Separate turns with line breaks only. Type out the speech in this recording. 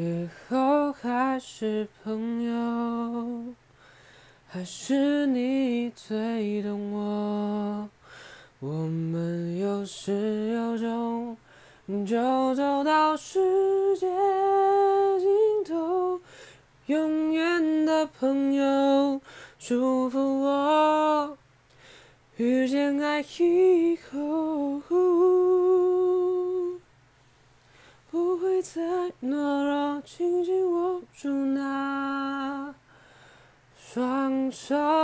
以后还是朋友，还是你最懂我。我们有始有终，就走到世界尽头。永远的朋友，祝福我遇见爱以后。不会再懦，紧紧握住那双手。